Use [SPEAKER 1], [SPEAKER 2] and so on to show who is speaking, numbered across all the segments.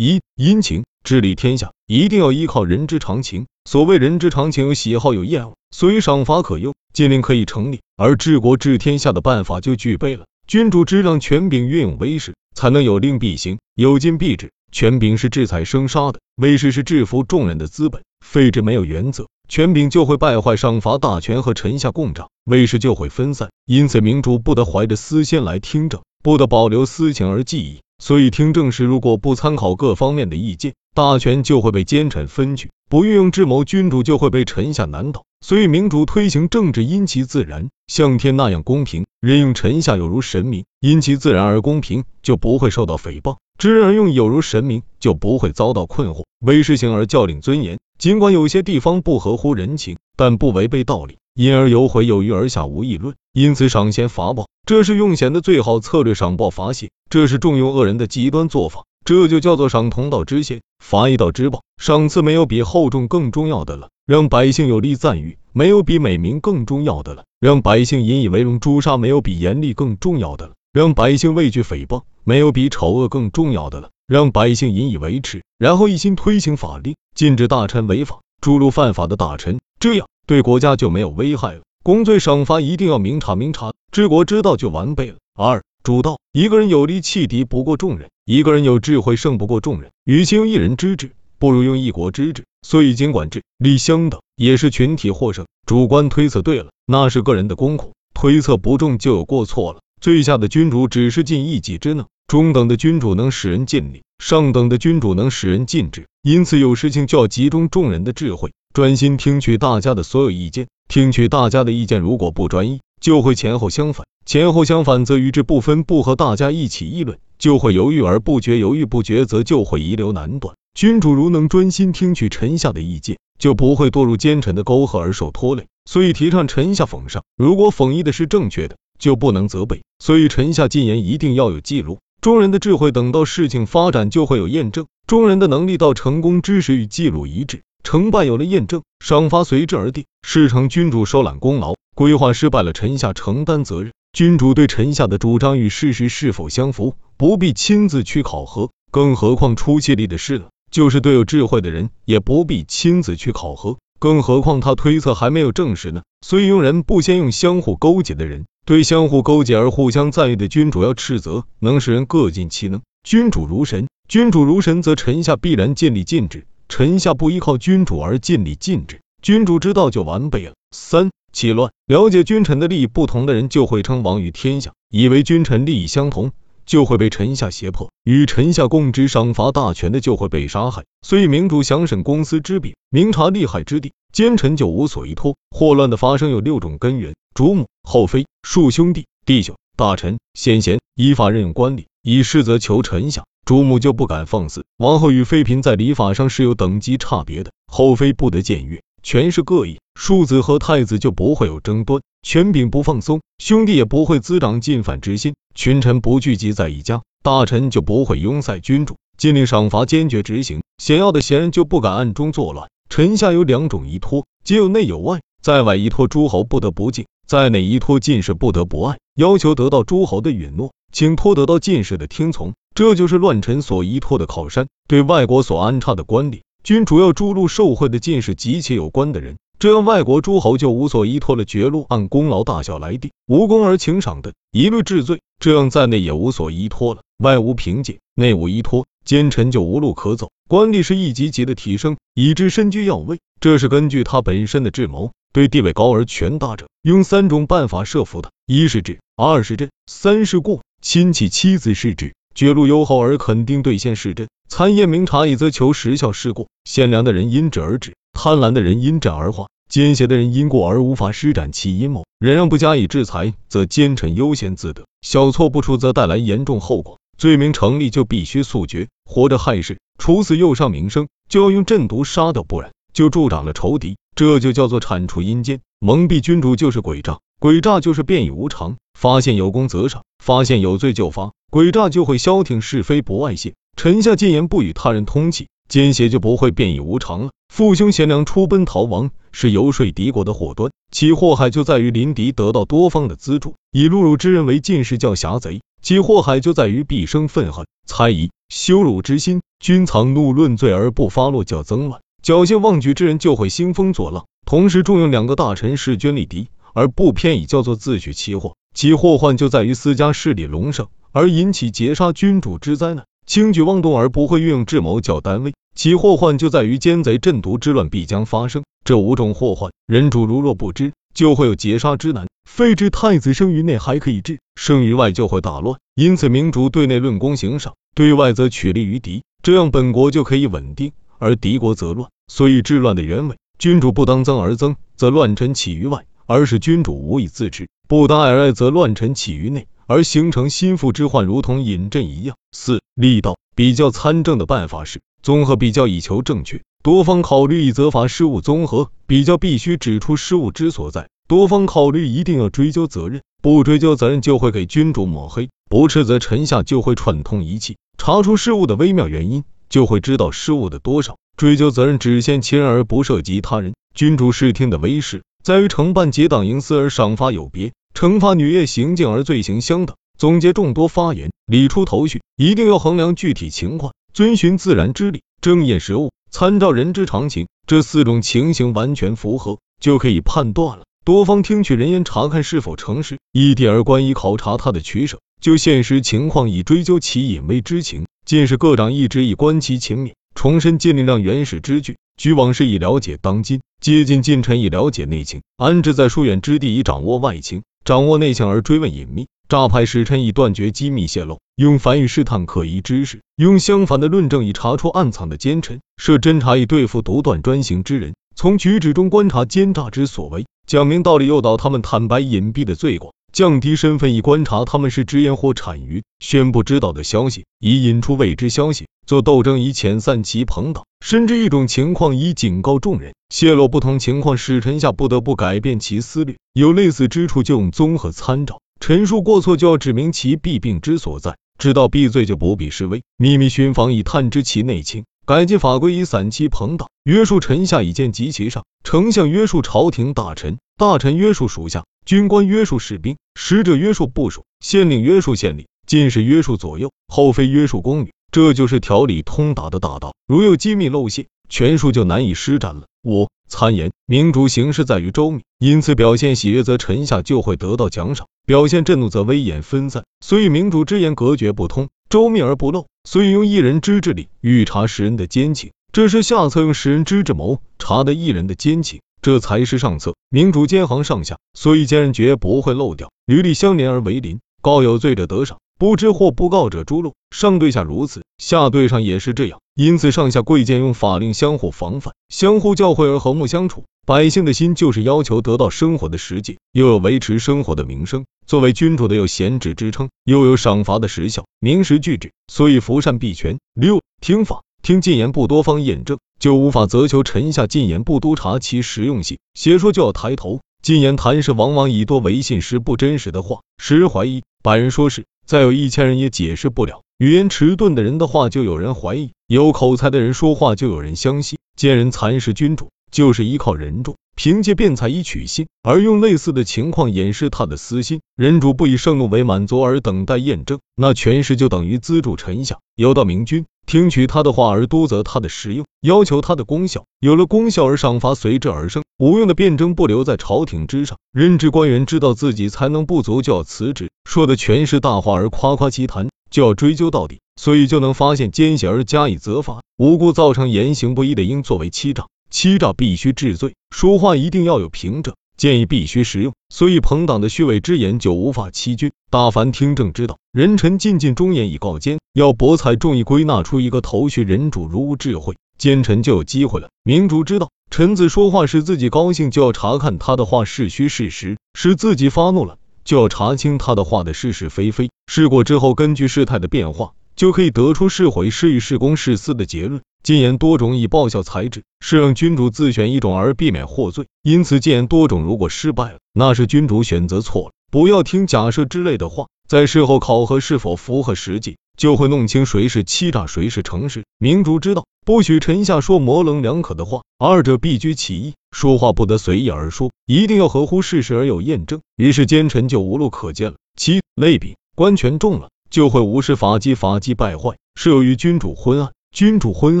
[SPEAKER 1] 一、殷勤治理天下，一定要依靠人之常情。所谓人之常情，有喜好，有厌恶，所以赏罚可用，禁令可以成立，而治国治天下的办法就具备了。君主之让权柄运用威势，才能有令必行，有禁必止。权柄是制裁生杀的，威势是制服众人的资本。废止没有原则，权柄就会败坏；赏罚大权和臣下共掌，威势就会分散。因此，明主不得怀着私心来听政，不得保留私情而记议。所以，听政时如果不参考各方面的意见，大权就会被奸臣分去；不运用智谋，君主就会被臣下难倒。所以，明主推行政治，因其自然，像天那样公平；任用臣下，有如神明，因其自然而公平，就不会受到诽谤；知人而用，有如神明，就不会遭到困惑。威势行而教领尊严，尽管有些地方不合乎人情，但不违背道理，因而有悔有余而下无议论。因此，赏贤罚暴，这是用贤的最好策略；赏暴罚贤，这是重用恶人的极端做法。这就叫做赏同道之贤，罚一道之暴。赏赐没有比厚重更重要的了，让百姓有力赞誉；没有比美名更重要的了，让百姓引以为荣。诛杀没有比严厉更重要的了，让百姓畏惧诽谤；没有比丑恶更重要的了。让百姓引以为耻，然后一心推行法令，禁止大臣违法，诛戮犯法的大臣，这样对国家就没有危害了。公罪赏罚一定要明察明察，治国之道就完备了。二主道，一个人有力气敌不过众人，一个人有智慧胜不过众人。与其用一人之智，不如用一国之智。所以尽管智力相等，也是群体获胜。主观推测对了，那是个人的功苦；推测不中，就有过错了。最下的君主只是尽一己之能。中等的君主能使人尽力，上等的君主能使人尽职。因此，有事情就要集中众人的智慧，专心听取大家的所有意见。听取大家的意见，如果不专一，就会前后相反；前后相反，则与之不分，不和大家一起议论，就会犹豫而不决；犹豫不决，则就会遗留难断。君主如能专心听取臣下的意见，就不会堕入奸臣的沟壑而受拖累。所以，提倡臣下奉上。如果讽议的是正确的，就不能责备。所以，臣下进言一定要有记录。众人的智慧，等到事情发展就会有验证；众人的能力到成功之时与记录一致，成败有了验证，赏罚随之而定。事成，君主收揽功劳；规划失败了，臣下承担责任。君主对臣下的主张与事实是否相符，不必亲自去考核。更何况出气力的事了，就是对有智慧的人，也不必亲自去考核。更何况他推测还没有证实呢。所以用人不先用相互勾结的人。对相互勾结而互相赞誉的君主要斥责，能使人各尽其能。君主如神，君主如神，则臣下必然尽力尽职；臣下不依靠君主而尽力尽职，君主之道就完备了。三、起乱，了解君臣的利益不同的人就会称王于天下，以为君臣利益相同，就会被臣下胁迫；与臣下共执赏罚大权的就会被杀害。所以明主想审公私之柄，明察利害之地，奸臣就无所依托。祸乱的发生有六种根源。主母、后妃、庶兄弟、弟兄、大臣、先贤，依法任用官吏，以事则求臣下。主母就不敢放肆。王后与妃嫔在礼法上是有等级差别的，后妃不得僭越，权势各异。庶子和太子就不会有争端，权柄不放松，兄弟也不会滋长进犯之心。群臣不聚集在一家，大臣就不会拥塞君主。禁令赏罚坚决执行，显要的贤人就不敢暗中作乱。臣下有两种依托，皆有内有外，在外依托诸侯不得不敬。在内依托进士不得不爱，要求得到诸侯的允诺，请托得到进士的听从，这就是乱臣所依托的靠山。对外国所安插的官吏，均主要诛戮受贿的进士及其有关的人，这样外国诸侯就无所依托了。绝禄按功劳大小来定，无功而请赏的，一律治罪。这样在内也无所依托了，外无凭借，内无依托，奸臣就无路可走。官吏是一级级的提升，以致身居要位，这是根据他本身的智谋。对地位高而权大者，用三种办法设伏的：一是治，二是镇，三是过。亲戚妻子是指，绝禄优厚而肯定兑现是镇。参验明察，以则求时效是过。贤良的人因治而止，贪婪的人因战而化，奸邪的人因过而无法施展其阴谋。忍让不加以制裁，则奸臣优先自得；小错不出，则带来严重后果。罪名成立就必须速决，活着害事，处死又伤名声，就要用阵毒杀掉，不然就助长了仇敌。这就叫做铲除阴间，蒙蔽君主就是诡诈，诡诈就是变异无常。发现有功则赏，发现有罪就罚。诡诈就会消停是非，不外泄。臣下进言不与他人通气，奸邪就不会变异无常了。父兄贤良出奔逃亡，是游说敌国的祸端。其祸害就在于临敌得到多方的资助，以碌碌之人为进士叫侠贼，其祸害就在于必生愤恨、猜疑、羞辱之心。君藏怒论罪而不发落，叫增乱。侥幸妄举之人就会兴风作浪，同时重用两个大臣势均力敌，而不偏倚，叫做自取其祸。其祸患就在于私家势力隆盛，而引起劫杀君主之灾难；轻举妄动而不会运用智谋较单位，其祸患就在于奸贼阵毒之乱必将发生。这五种祸患，人主如若不知，就会有劫杀之难。废置太子生于内还可以治，生于外就会大乱。因此，明主对内论功行赏，对外则取利于敌，这样本国就可以稳定。而敌国则乱，所以治乱的原委，君主不当增而增，则乱臣起于外；而使君主无以自治，不当爱而爱，则乱臣起于内，而形成心腹之患，如同引阵一样。四力道比较参政的办法是综合比较以求正确，多方考虑以责罚失误；综合比较必须指出失误之所在，多方考虑一定要追究责任，不追究责任就会给君主抹黑，不斥责臣下就会串通一气，查出失误的微妙原因。就会知道失误的多少，追究责任只限其人而不涉及他人。君主视听的威势在于惩办结党营私而赏罚有别，惩罚女业行径而罪行相等。总结众多发言，理出头绪，一定要衡量具体情况，遵循自然之理，正验实物，参照人之常情，这四种情形完全符合，就可以判断了。多方听取人言，查看是否诚实，依地而观，以考察他的取舍，就现实情况以追究其隐微之情。进士各长一职以观其情面，重申尽力让原始之句，举往事以了解当今，接近近臣以了解内情，安置在疏远之地以掌握外情，掌握内情而追问隐秘，诈派使臣以断绝机密泄露，用反语试探可疑之事，用相反的论证以查出暗藏的奸臣，设侦查以对付独断专行之人，从举止中观察奸诈之所为，讲明道理诱导他们坦白隐蔽的罪过。降低身份以观察他们是直言或谄语，宣布知道的消息以引出未知消息，做斗争以遣散其朋党，甚至一种情况以警告众人，泄露不同情况使臣下不得不改变其思虑。有类似之处就用综合参照，陈述过错就要指明其弊病之所在，知道避罪就不必示威，秘密寻访以探知其内情，改进法规以散其朋党，约束臣下以见及其上，丞相约束朝廷大臣，大臣约束属下。军官约束士兵，使者约束部属，县令约束县令，进士约束左右，后妃约束宫女，这就是条理通达的大道。如有机密漏泄，权术就难以施展了。五参言，明主行事在于周密，因此表现喜悦，则臣下就会得到奖赏；表现震怒，则威严分散。所以明主之言隔绝不通，周密而不漏。所以用一人之智力预查十人的奸情，这是下策；用十人之智谋查得一人的奸情。这才是上策，明主兼行上下，所以奸人绝不会漏掉。履历相连而为邻，告有罪者得赏，不知或不告者诛戮。上对下如此，下对上也是这样。因此上下贵贱用法令相互防范，相互教诲而和睦相处。百姓的心就是要求得到生活的实际，又有维持生活的名声。作为君主的有贤治之称，又有赏罚的实效，明时俱制，所以福善必全。六听法。听进言不多方验证，就无法责求臣下进言不督查其实用性。邪说就要抬头，进言谈事往往以多为信实不真实的话，使人怀疑。百人说事，再有一千人也解释不了。语言迟钝的人的话，就有人怀疑；有口才的人说话，就有人相信。奸人蚕食君主，就是依靠人众。凭借辩才以取信，而用类似的情况掩饰他的私心。人主不以盛怒为满足而等待验证，那权势就等于资助臣下。有道明君，听取他的话而督责他的实用，要求他的功效。有了功效而赏罚随之而生。无用的辩证不留在朝廷之上。任职官员知道自己才能不足就要辞职，说的全是大话而夸夸其谈，就要追究到底，所以就能发现奸邪而加以责罚。无故造成言行不一的，应作为欺诈。欺诈必须治罪，说话一定要有凭证，建议必须实用。所以朋党的虚伪之言就无法欺君。大凡听政之道，人臣尽尽忠言以告奸，要博采众议，归纳出一个头绪。人主如无智慧，奸臣就有机会了。明主知道臣子说话使自己高兴，就要查看他的话是虚是实；使自己发怒了，就要查清他的话的是是非非。试过之后，根据事态的变化。就可以得出是毁是欲是公是私的结论。禁言多种以报效才智，是让君主自选一种而避免获罪。因此禁言多种如果失败了，那是君主选择错了。不要听假设之类的话，在事后考核是否符合实际，就会弄清谁是欺诈，谁是诚实。明主知道，不许臣下说模棱两可的话，二者必居其一。说话不得随意而说，一定要合乎事实而有验证。于是奸臣就无路可见了。七类比官权重了。就会无视法纪，法纪败坏，是由于君主昏暗，君主昏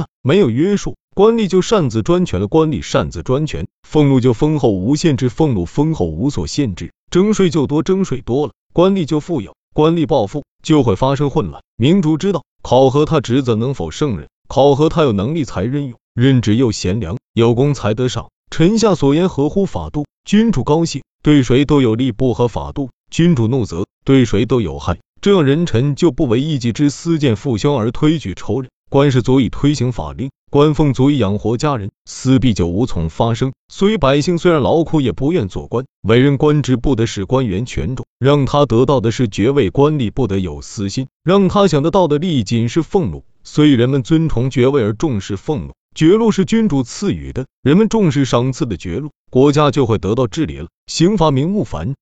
[SPEAKER 1] 暗没有约束，官吏就擅自专权了，官吏擅自专权，俸禄就丰厚无限制，俸禄丰厚无所限制，征税就多，征税多了，官吏就富有，官吏暴富就会发生混乱。明主知道，考核他职责能否胜任，考核他有能力才任用，任职又贤良，有功才得赏。臣下所言合乎法度，君主高兴，对谁都有利；不合法度，君主怒责，对谁都有害。这样人臣就不为一己之私见父兄而推举仇人，官事足以推行法令，官俸足以养活家人，私弊就无从发生。所以百姓虽然劳苦，也不愿做官。委任官职不得使官员权重，让他得到的是爵位；官吏不得有私心，让他想得到的利益仅是俸禄。所以人们尊崇爵位而重视俸禄。爵禄是君主赐予的，人们重视赏赐的爵禄，国家就会得到治理了。刑罚名目繁，